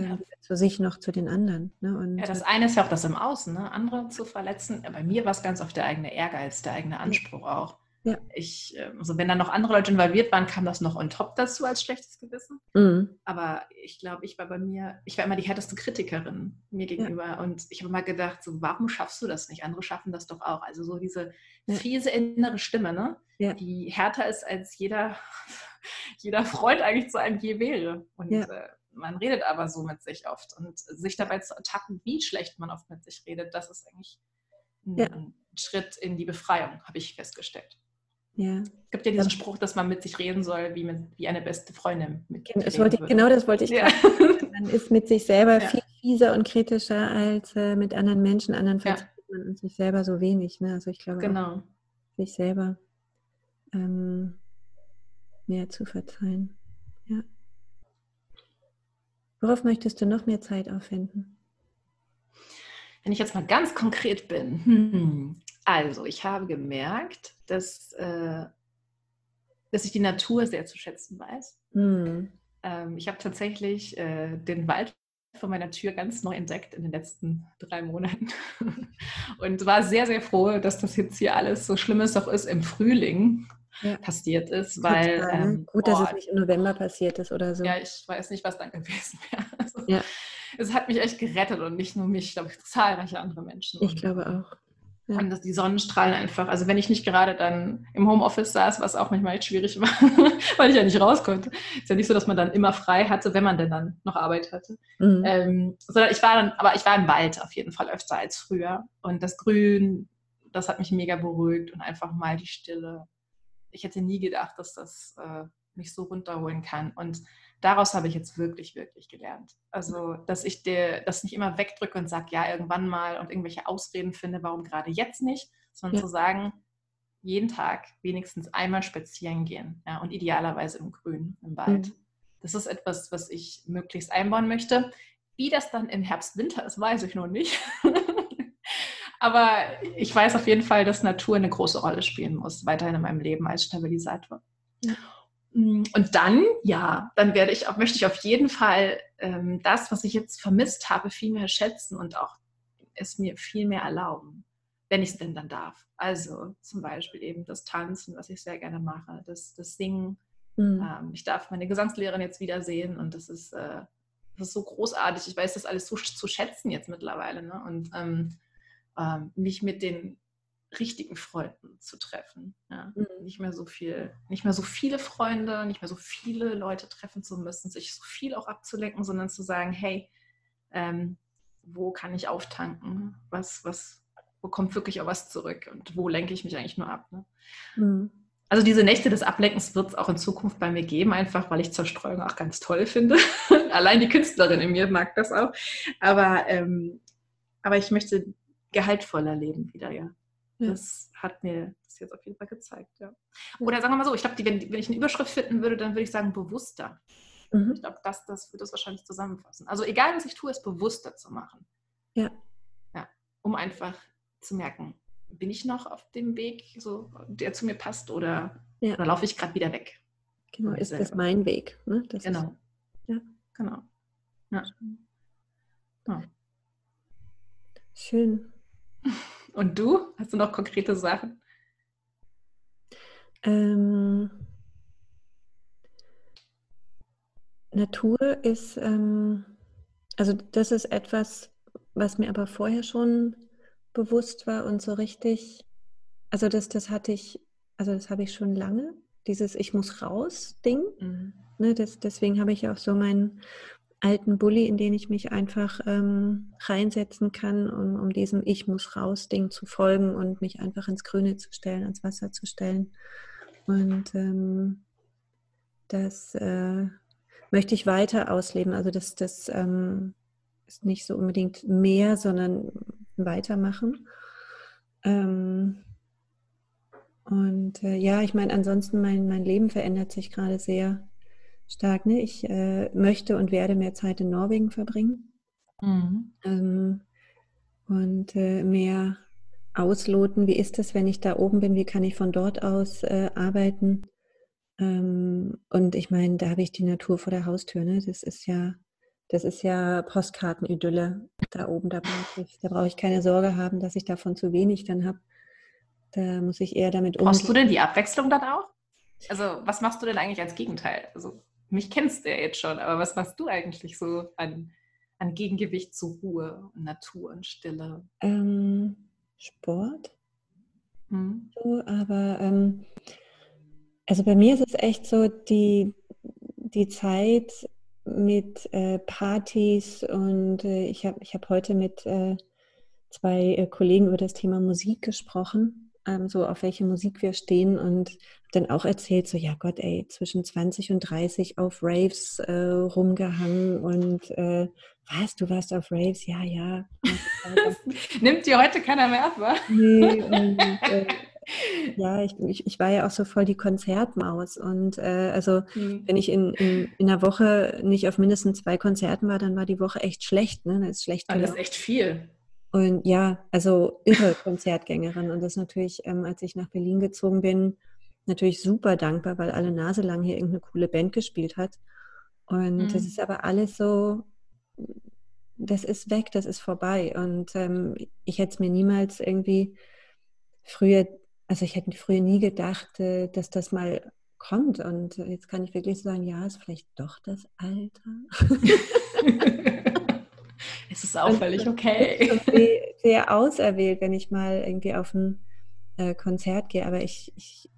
Ja. Zu sich noch zu den anderen. Ne? Und, ja, das eine ist ja auch das im Außen, ne? andere zu verletzen. Bei mir war es ganz oft der eigene Ehrgeiz, der eigene Anspruch auch. Ja. Ich, ähm, also wenn da noch andere Leute involviert waren, kam das noch on top dazu als schlechtes Gewissen. Mhm. Aber ich glaube, ich war bei mir, ich war immer die härteste Kritikerin mir gegenüber. Ja. Und ich habe immer gedacht, so, warum schaffst du das nicht? Andere schaffen das doch auch. Also so diese fiese innere Stimme, ne? Ja. die härter ist als jeder, jeder Freund eigentlich zu einem je wäre. Und äh, man redet aber so mit sich oft. Und sich dabei zu ertappen, wie schlecht man oft mit sich redet, das ist eigentlich ein, ein Schritt in die Befreiung, habe ich festgestellt. Ja. Es gibt ja diesen Spruch, dass man mit sich reden soll, wie, mit, wie eine beste Freundin. Mit das wollte ich, genau das wollte ich ja. Man ist mit sich selber ja. viel fieser und kritischer als äh, mit anderen Menschen. Andernfalls ja. man an sich selber so wenig. Ne? Also ich glaube, genau. sich selber ähm, mehr zu verzeihen. Ja. Worauf möchtest du noch mehr Zeit aufwenden? Wenn ich jetzt mal ganz konkret bin, hm, also ich habe gemerkt, dass, äh, dass ich die Natur sehr zu schätzen weiß. Mhm. Ähm, ich habe tatsächlich äh, den Wald vor meiner Tür ganz neu entdeckt in den letzten drei Monaten und war sehr, sehr froh, dass das jetzt hier alles so schlimm es auch ist im Frühling ja. passiert ist, weil ähm, gut, dass es nicht im November passiert ist oder so. Ja, ich weiß nicht, was dann gewesen wäre. Also, ja. Es hat mich echt gerettet und nicht nur mich, glaube ich, zahlreiche andere Menschen. Ich glaube auch. Ja. Und dass die Sonnenstrahlen einfach, also wenn ich nicht gerade dann im Homeoffice saß, was auch manchmal echt schwierig war, weil ich ja nicht raus konnte. Ist ja nicht so, dass man dann immer frei hatte, wenn man denn dann noch Arbeit hatte. Mhm. Ähm, sondern ich war dann, aber ich war im Wald auf jeden Fall öfter als früher. Und das Grün, das hat mich mega beruhigt und einfach mal die Stille. Ich hätte nie gedacht, dass das äh, mich so runterholen kann. Und daraus habe ich jetzt wirklich, wirklich gelernt. Also, dass ich dir das nicht immer wegdrücke und sage, ja, irgendwann mal und irgendwelche Ausreden finde, warum gerade jetzt nicht, sondern ja. zu sagen, jeden Tag wenigstens einmal spazieren gehen ja, und idealerweise im Grün, im Wald. Mhm. Das ist etwas, was ich möglichst einbauen möchte. Wie das dann im Herbst, Winter ist, weiß ich noch nicht. Aber ich weiß auf jeden Fall, dass Natur eine große Rolle spielen muss, weiterhin in meinem Leben als Stabilisator. Ja. Mm, und dann, ja, dann werde ich auch, möchte ich auf jeden Fall ähm, das, was ich jetzt vermisst habe, viel mehr schätzen und auch es mir viel mehr erlauben, wenn ich es denn dann darf. Also zum Beispiel eben das Tanzen, was ich sehr gerne mache, das, das Singen. Mhm. Ähm, ich darf meine Gesangslehrerin jetzt wiedersehen und das ist, äh, das ist so großartig. Ich weiß das alles so zu schätzen jetzt mittlerweile. Ne? Und ähm, ähm mich mit den richtigen Freunden zu treffen. Ja. Mhm. Nicht mehr so viel, nicht mehr so viele Freunde, nicht mehr so viele Leute treffen zu müssen, sich so viel auch abzulenken, sondern zu sagen, hey, ähm, wo kann ich auftanken? Was, was, wo kommt wirklich auch was zurück? Und wo lenke ich mich eigentlich nur ab? Ne? Mhm. Also diese Nächte des Ablenkens wird es auch in Zukunft bei mir geben, einfach weil ich Zerstreuung auch ganz toll finde. Allein die Künstlerin in mir mag das auch. Aber, ähm, aber ich möchte gehaltvoller leben wieder, ja. ja. Das hat mir das jetzt auf jeden Fall gezeigt, ja. Oder sagen wir mal so, ich glaube, wenn, wenn ich eine Überschrift finden würde, dann würde ich sagen bewusster. Mhm. Ich glaube, das, das wird das wahrscheinlich zusammenfassen. Also egal, was ich tue, es bewusster zu machen. Ja. Ja, um einfach zu merken, bin ich noch auf dem Weg, so, der zu mir passt oder, ja. oder laufe ich gerade wieder weg? Genau, ist das mein Weg? Ne? Das genau. Ist, ja. Genau. Ja. ja. Schön. Und du? Hast du noch konkrete Sachen? Ähm, Natur ist, ähm, also das ist etwas, was mir aber vorher schon bewusst war und so richtig, also das, das hatte ich, also das habe ich schon lange, dieses Ich muss raus Ding. Mhm. Ne, das, deswegen habe ich auch so meinen alten Bulli, in den ich mich einfach ähm, reinsetzen kann, um, um diesem Ich muss raus Ding zu folgen und mich einfach ins Grüne zu stellen, ans Wasser zu stellen. Und ähm, das äh, möchte ich weiter ausleben. Also das, das ähm, ist nicht so unbedingt mehr, sondern weitermachen. Ähm, und äh, ja, ich meine, ansonsten mein, mein Leben verändert sich gerade sehr stark. Ne? Ich äh, möchte und werde mehr Zeit in Norwegen verbringen mhm. ähm, und äh, mehr ausloten. Wie ist es, wenn ich da oben bin? Wie kann ich von dort aus äh, arbeiten? Ähm, und ich meine, da habe ich die Natur vor der Haustür. Ne? Das ist ja das ist ja Postkartenidylle da oben. Da brauche ich, da ich keine Sorge haben, dass ich davon zu wenig dann habe. Da muss ich eher damit umgehen. Brauchst du denn die Abwechslung dann auch? Also, was machst du denn eigentlich als Gegenteil? Also, mich kennst du ja jetzt schon, aber was machst du eigentlich so an, an Gegengewicht zu Ruhe und Natur und Stille? Ähm, Sport. Hm. So, aber ähm, also bei mir ist es echt so, die, die Zeit mit äh, Partys und äh, ich habe ich hab heute mit äh, zwei äh, Kollegen über das Thema Musik gesprochen, ähm, so auf welche Musik wir stehen und dann auch erzählt, so ja Gott, ey, zwischen 20 und 30 auf Raves äh, rumgehangen und äh, was, du warst auf Raves? Ja, ja. Nimmt dir heute keiner mehr ab, wa? Nee, und ja, ich, ich, ich, war ja auch so voll die Konzertmaus. Und äh, also, mhm. wenn ich in, in, in einer Woche nicht auf mindestens zwei Konzerten war, dann war die Woche echt schlecht. Ne? Das ist schlecht. das ist echt viel. Und ja, also irre Konzertgängerin. Und das natürlich, ähm, als ich nach Berlin gezogen bin, natürlich super dankbar, weil alle Nase lang hier irgendeine coole Band gespielt hat. Und mhm. das ist aber alles so, das ist weg, das ist vorbei. Und ähm, ich hätte es mir niemals irgendwie früher also ich hätte früher nie gedacht, äh, dass das mal kommt. Und jetzt kann ich wirklich sagen, ja, ist vielleicht doch das Alter. ist auch völlig okay. Sehr, sehr auserwählt, wenn ich mal irgendwie auf ein äh, Konzert gehe, aber ich, ich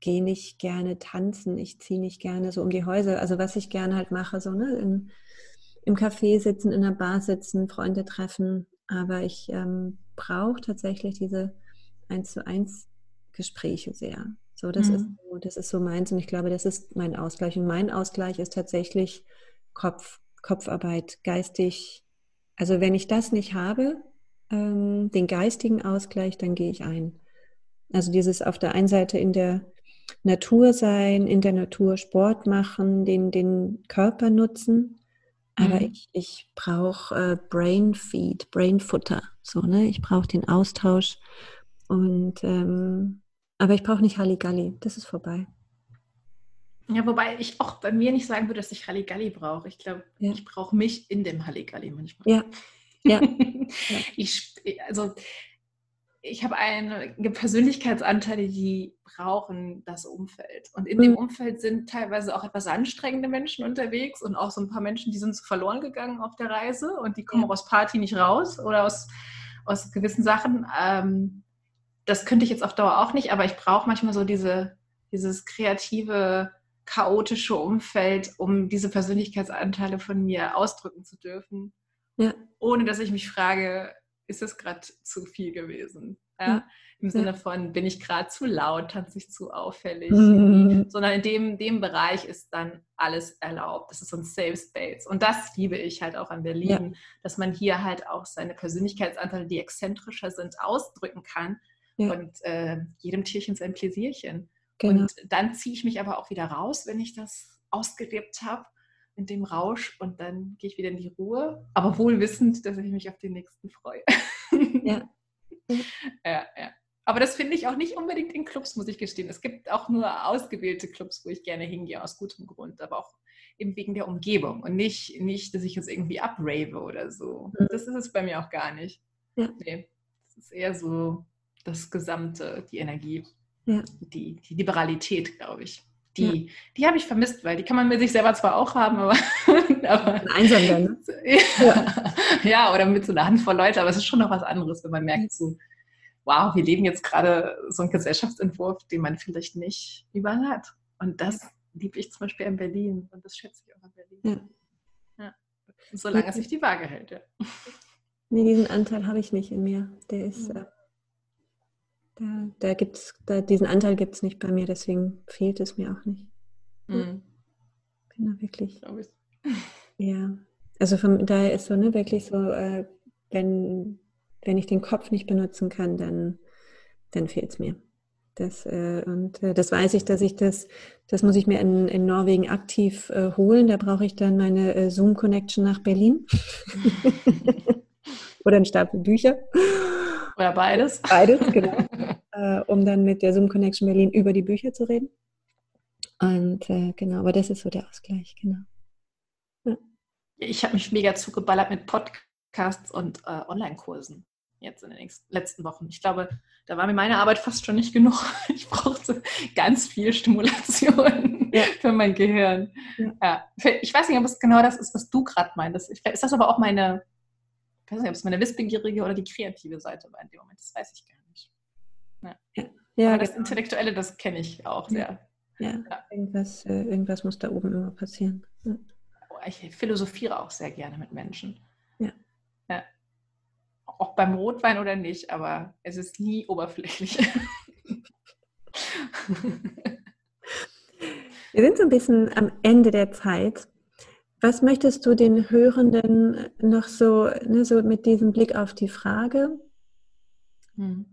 gehe nicht gerne tanzen, ich ziehe nicht gerne so um die Häuser. Also was ich gerne halt mache, so ne, im, im Café sitzen, in der Bar sitzen, Freunde treffen. Aber ich ähm, brauche tatsächlich diese eins zu eins Gespräche sehr. So, das mhm. ist so, das ist so meins und ich glaube, das ist mein Ausgleich. Und mein Ausgleich ist tatsächlich Kopf, Kopfarbeit, geistig. Also wenn ich das nicht habe, ähm, den geistigen Ausgleich, dann gehe ich ein. Also dieses auf der einen Seite in der Natur sein, in der Natur Sport machen, den, den Körper nutzen. Aber mhm. ich, ich brauche äh, Brain Feed, Brain Futter. So, ne? Ich brauche den Austausch. Und ähm, aber ich brauche nicht Halligalli, das ist vorbei. Ja, wobei ich auch bei mir nicht sagen würde, dass ich Halligalli brauche. Ich glaube, ja. ich brauche mich in dem Halligalli manchmal. Ja. ja. ich, also, ich habe einige Persönlichkeitsanteile, die brauchen das Umfeld. Und in mhm. dem Umfeld sind teilweise auch etwas anstrengende Menschen unterwegs und auch so ein paar Menschen, die sind so verloren gegangen auf der Reise und die kommen ja. aus Party nicht raus oder aus, aus gewissen Sachen. Ähm, das könnte ich jetzt auf Dauer auch nicht, aber ich brauche manchmal so diese, dieses kreative, chaotische Umfeld, um diese Persönlichkeitsanteile von mir ausdrücken zu dürfen Ja. Ohne dass ich mich frage, ist es gerade zu viel gewesen? Ja? ja. Im Sinne von, bin ich gerade zu laut, tanze ich zu auffällig? Mhm. Sondern in dem, dem Bereich ist dann alles erlaubt. Das ist so ein Safe Space. Und das liebe ich halt auch an Berlin, dass man hier halt auch seine Persönlichkeitsanteile, die exzentrischer sind, ausdrücken kann. Und äh, jedem Tierchen sein Pläsierchen. Genau. Und dann ziehe ich mich aber auch wieder raus, wenn ich das ausgelebt habe in dem Rausch und dann gehe ich wieder in die Ruhe, aber wohl wissend, dass ich mich auf den nächsten freue. Ja. ja, ja. Aber das finde ich auch nicht unbedingt in Clubs, muss ich gestehen. Es gibt auch nur ausgewählte Clubs, wo ich gerne hingehe, aus gutem Grund, aber auch eben wegen der Umgebung und nicht, nicht dass ich jetzt irgendwie abrave oder so. Mhm. Das ist es bei mir auch gar nicht. Ja. Nee, es ist eher so das Gesamte, die Energie, ja. die, die Liberalität, glaube ich. Die, ja. die habe ich vermisst, weil die kann man mit sich selber zwar auch haben, aber. aber Einsam dann, ne? ja. ja, oder mit so einer Handvoll Leute, aber es ist schon noch was anderes, wenn man merkt, so, wow, wir leben jetzt gerade so einen Gesellschaftsentwurf, den man vielleicht nicht überall hat. Und das liebe ich zum Beispiel in Berlin und das schätze ich auch in Berlin. Ja. ja. Solange es sich die Waage hält, ja. Nee, diesen Anteil habe ich nicht in mir. Der ist. Mhm. Da, da gibt's, da, diesen Anteil gibt es nicht bei mir, deswegen fehlt es mir auch nicht. Mhm. Genau, wirklich. Ja. Also von daher ist so, ne, wirklich so, äh, wenn, wenn ich den Kopf nicht benutzen kann, dann, dann fehlt es mir. Das, äh, und äh, das weiß ich, dass ich das, das muss ich mir in, in Norwegen aktiv äh, holen. Da brauche ich dann meine äh, Zoom-Connection nach Berlin. Oder einen Stapel Bücher. Oder beides. Beides, genau. äh, um dann mit der Zoom Connection Berlin über die Bücher zu reden. Und äh, genau, aber das ist so der Ausgleich, genau. Ja. Ich habe mich mega zugeballert mit Podcasts und äh, Online-Kursen jetzt in den letzten Wochen. Ich glaube, da war mir meine Arbeit fast schon nicht genug. Ich brauchte ganz viel Stimulation ja. für mein Gehirn. Ja. Ich weiß nicht, ob es genau das ist, was du gerade meintest. Ist das aber auch meine ich weiß nicht, ob es meine wissbegierige oder die kreative Seite war in dem Moment, das weiß ich gar nicht. Ja. ja Aber das genau. Intellektuelle, das kenne ich auch sehr. Ja, ja. Irgendwas, äh, irgendwas muss da oben immer passieren. Ja. Oh, ich philosophiere auch sehr gerne mit Menschen. Ja. ja. Auch beim Rotwein oder nicht, aber es ist nie oberflächlich. Wir sind so ein bisschen am Ende der Zeit. Was möchtest du den Hörenden noch so, ne, so mit diesem Blick auf die Frage, hm.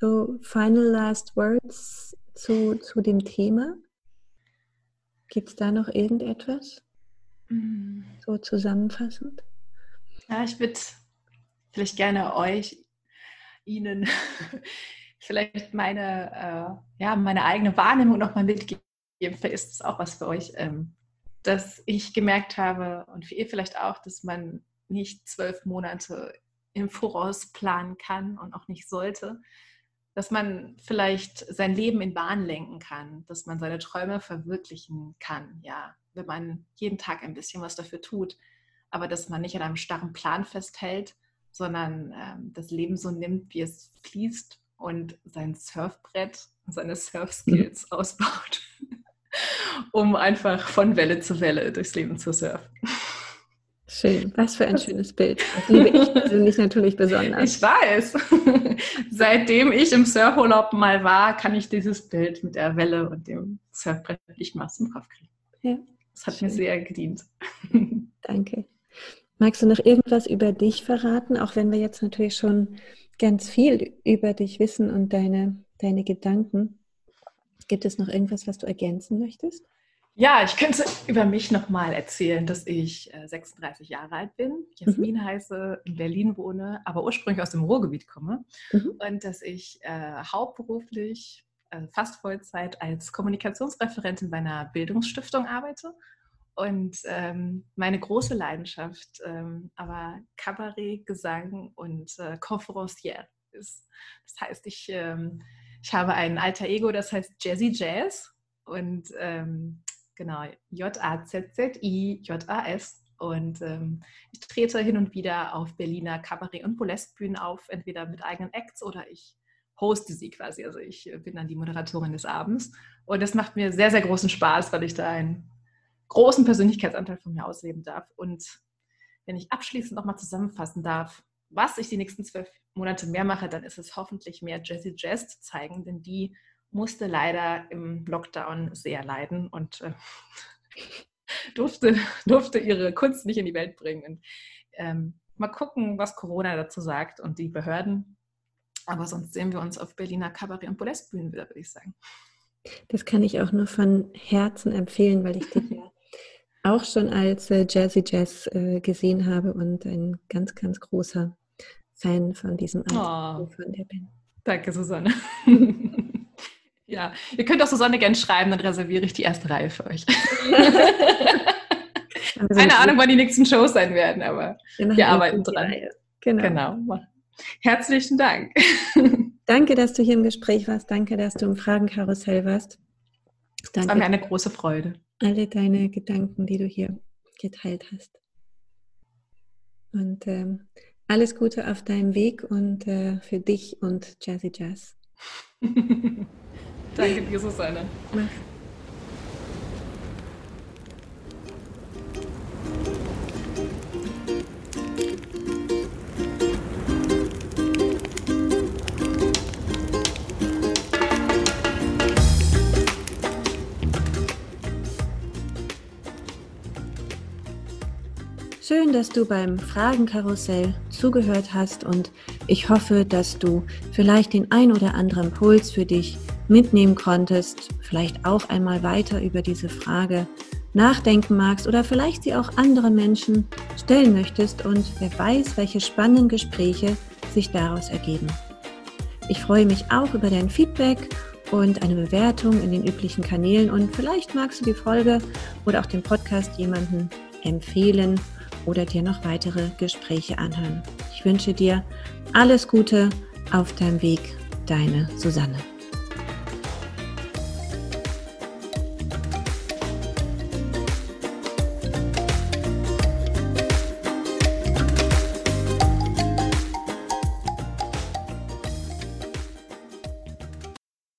so final last words zu, zu dem Thema? Gibt es da noch irgendetwas? Hm. So zusammenfassend? Ja, ich würde vielleicht gerne euch, Ihnen vielleicht meine, äh, ja, meine eigene Wahrnehmung nochmal mitgeben. Vielleicht ist es auch was für euch. Ähm, dass ich gemerkt habe und für ihr vielleicht auch, dass man nicht zwölf Monate im Voraus planen kann und auch nicht sollte, dass man vielleicht sein Leben in Bahn lenken kann, dass man seine Träume verwirklichen kann, ja, wenn man jeden Tag ein bisschen was dafür tut, aber dass man nicht an einem starren Plan festhält, sondern ähm, das Leben so nimmt, wie es fließt und sein Surfbrett und seine Surfskills mhm. ausbaut um einfach von Welle zu Welle durchs Leben zu surfen. Schön, was für ein schönes Bild. Das liebe ich persönlich natürlich besonders. Ich weiß. Seitdem ich im Surfurlaub mal war, kann ich dieses Bild mit der Welle und dem Surfbrett nicht mehr aus dem Kopf kriegen. Ja. Das hat Schön. mir sehr gedient. Danke. Magst du noch irgendwas über dich verraten, auch wenn wir jetzt natürlich schon ganz viel über dich wissen und deine, deine Gedanken? Gibt es noch irgendwas, was du ergänzen möchtest? Ja, ich könnte über mich nochmal erzählen, dass ich 36 äh, Jahre alt bin, Jasmin mhm. heiße, in Berlin wohne, aber ursprünglich aus dem Ruhrgebiet komme mhm. und dass ich äh, hauptberuflich, äh, fast Vollzeit als Kommunikationsreferentin bei einer Bildungsstiftung arbeite und ähm, meine große Leidenschaft ähm, aber Kabarett, Gesang und äh, Conferencière ist. Das heißt, ich ähm, ich habe ein alter Ego, das heißt Jazzy Jazz und ähm, genau, J-A-Z-Z-I-J-A-S. Und ähm, ich trete hin und wieder auf Berliner Kabarett- und Burlesque-Bühnen auf, entweder mit eigenen Acts oder ich hoste sie quasi. Also ich bin dann die Moderatorin des Abends. Und das macht mir sehr, sehr großen Spaß, weil ich da einen großen Persönlichkeitsanteil von mir ausleben darf. Und wenn ich abschließend nochmal zusammenfassen darf, was ich die nächsten zwölf Monate mehr mache, dann ist es hoffentlich mehr Jessie Jazz zu zeigen, denn die musste leider im Lockdown sehr leiden und äh, durfte, durfte ihre Kunst nicht in die Welt bringen. Und, ähm, mal gucken, was Corona dazu sagt und die Behörden. Aber sonst sehen wir uns auf Berliner Kabarett- und Podestbühnen wieder, würde ich sagen. Das kann ich auch nur von Herzen empfehlen, weil ich dich ja auch schon als äh, Jazzy Jazz äh, gesehen habe und ein ganz, ganz großer Fan von diesem Album oh, von der Band. Danke, Susanne. ja, ihr könnt auch Susanne gerne schreiben, dann reserviere ich die erste Reihe für euch. Keine Ahnung, wann die nächsten Shows sein werden, aber wir arbeiten dran. Genau. genau. Herzlichen Dank. Danke, dass du hier im Gespräch warst. Danke, dass du im Fragenkarussell warst. Danke. Es war mir eine große Freude. Alle deine Gedanken, die du hier geteilt hast. Und ähm, alles Gute auf deinem Weg und äh, für dich und Jazzy Jazz. Danke dir, Susanne. Mach. Schön, dass du beim Fragenkarussell zugehört hast und ich hoffe, dass du vielleicht den ein oder anderen Puls für dich mitnehmen konntest, vielleicht auch einmal weiter über diese Frage nachdenken magst oder vielleicht sie auch anderen Menschen stellen möchtest und wer weiß, welche spannenden Gespräche sich daraus ergeben. Ich freue mich auch über dein Feedback und eine Bewertung in den üblichen Kanälen und vielleicht magst du die Folge oder auch den Podcast jemanden empfehlen oder dir noch weitere Gespräche anhören. Ich wünsche dir alles Gute auf deinem Weg, deine Susanne.